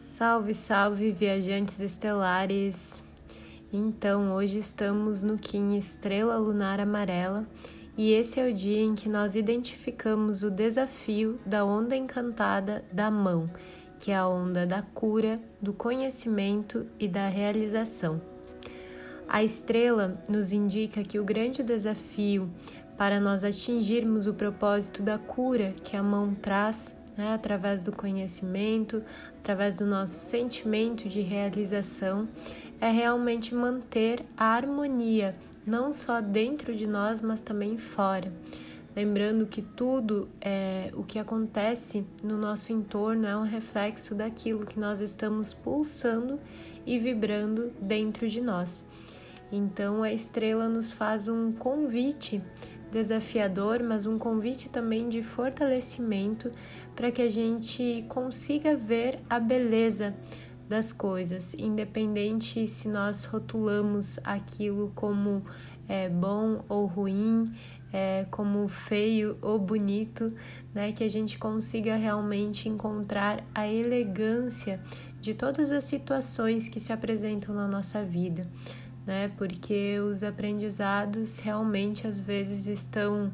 Salve, salve, viajantes estelares! Então, hoje estamos no Kim Estrela Lunar Amarela e esse é o dia em que nós identificamos o desafio da onda encantada da mão, que é a onda da cura, do conhecimento e da realização. A estrela nos indica que o grande desafio para nós atingirmos o propósito da cura que a mão traz né, através do conhecimento, através do nosso sentimento de realização, é realmente manter a harmonia, não só dentro de nós, mas também fora. Lembrando que tudo é, o que acontece no nosso entorno é um reflexo daquilo que nós estamos pulsando e vibrando dentro de nós. Então a estrela nos faz um convite desafiador, mas um convite também de fortalecimento para que a gente consiga ver a beleza das coisas, independente se nós rotulamos aquilo como é, bom ou ruim, é, como feio ou bonito, né? Que a gente consiga realmente encontrar a elegância de todas as situações que se apresentam na nossa vida né? Porque os aprendizados realmente às vezes estão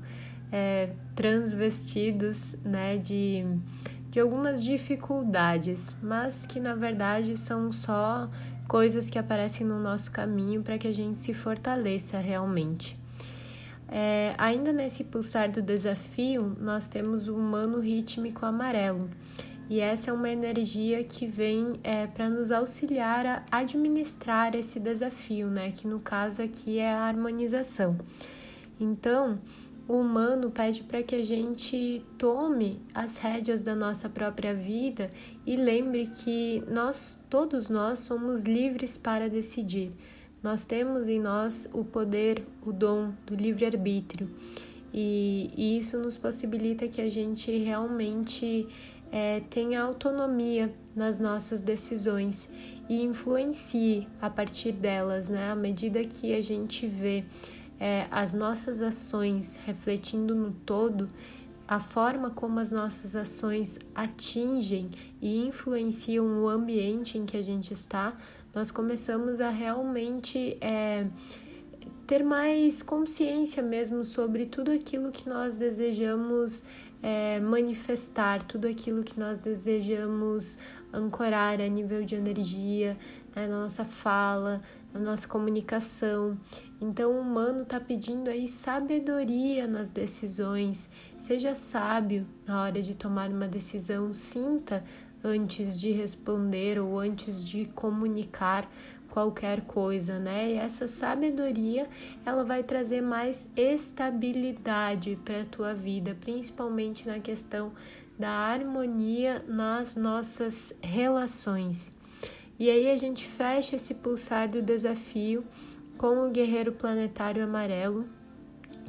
é, transvestidos, né? De, de algumas dificuldades, mas que na verdade são só coisas que aparecem no nosso caminho para que a gente se fortaleça realmente. É, ainda nesse pulsar do desafio, nós temos o humano rítmico amarelo, e essa é uma energia que vem é, para nos auxiliar a administrar esse desafio, né? Que no caso aqui é a harmonização. Então, o humano pede para que a gente tome as rédeas da nossa própria vida e lembre que nós, todos nós, somos livres para decidir. Nós temos em nós o poder, o dom do livre-arbítrio. E, e isso nos possibilita que a gente realmente é, tenha autonomia nas nossas decisões e influencie a partir delas, né? À medida que a gente vê é, as nossas ações refletindo no todo, a forma como as nossas ações atingem e influenciam o ambiente em que a gente está, nós começamos a realmente é, ter mais consciência mesmo sobre tudo aquilo que nós desejamos é, manifestar tudo aquilo que nós desejamos ancorar a nível de energia, né, na nossa fala, na nossa comunicação. Então, o humano está pedindo aí sabedoria nas decisões. Seja sábio na hora de tomar uma decisão, sinta antes de responder ou antes de comunicar qualquer coisa, né? E essa sabedoria, ela vai trazer mais estabilidade para a tua vida, principalmente na questão da harmonia nas nossas relações. E aí a gente fecha esse pulsar do desafio com o guerreiro planetário amarelo,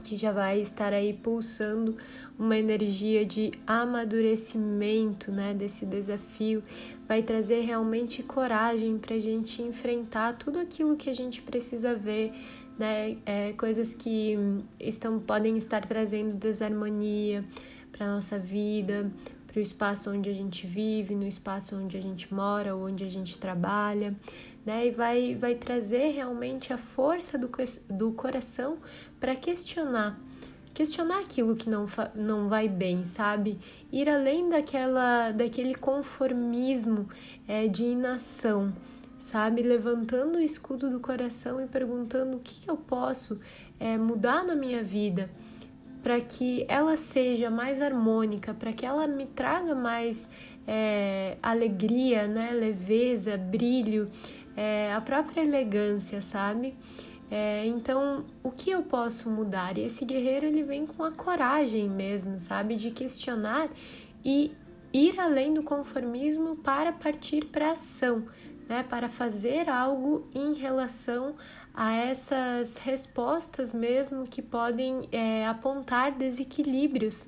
que já vai estar aí pulsando uma energia de amadurecimento, né, desse desafio, vai trazer realmente coragem para a gente enfrentar tudo aquilo que a gente precisa ver, né, é, coisas que estão podem estar trazendo desarmonia para nossa vida, para o espaço onde a gente vive, no espaço onde a gente mora, onde a gente trabalha, né? E vai, vai trazer realmente a força do, do coração para questionar questionar aquilo que não, não vai bem, sabe? Ir além daquela, daquele conformismo é, de inação, sabe? Levantando o escudo do coração e perguntando o que, que eu posso é, mudar na minha vida para que ela seja mais harmônica, para que ela me traga mais é, alegria, né? leveza, brilho, é, a própria elegância, sabe? É, então, o que eu posso mudar? E esse guerreiro ele vem com a coragem mesmo, sabe, de questionar e ir além do conformismo para partir para ação, né? Para fazer algo em relação a essas respostas mesmo que podem é, apontar desequilíbrios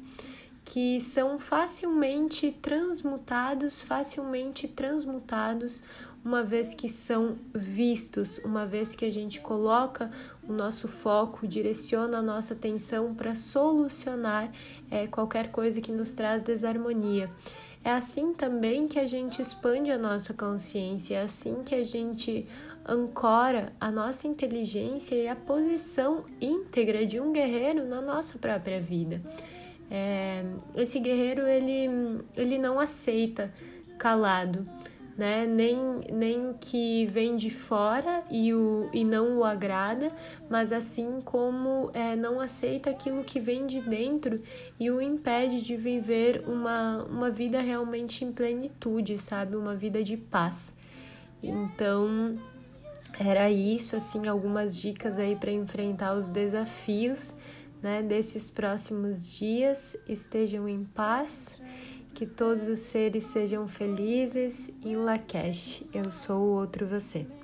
que são facilmente transmutados, facilmente transmutados uma vez que são vistos, uma vez que a gente coloca o nosso foco, direciona a nossa atenção para solucionar é, qualquer coisa que nos traz desarmonia. É assim também que a gente expande a nossa consciência, é assim que a gente ancora a nossa inteligência e a posição íntegra de um guerreiro na nossa própria vida. É, esse guerreiro ele, ele não aceita calado, né? Nem, nem o que vem de fora e, o, e não o agrada, mas assim como é, não aceita aquilo que vem de dentro e o impede de viver uma, uma vida realmente em plenitude, sabe? Uma vida de paz. Então, era isso, assim, algumas dicas aí para enfrentar os desafios, né, desses próximos dias. Estejam em paz que todos os seres sejam felizes em Lakesh. Eu sou o outro você.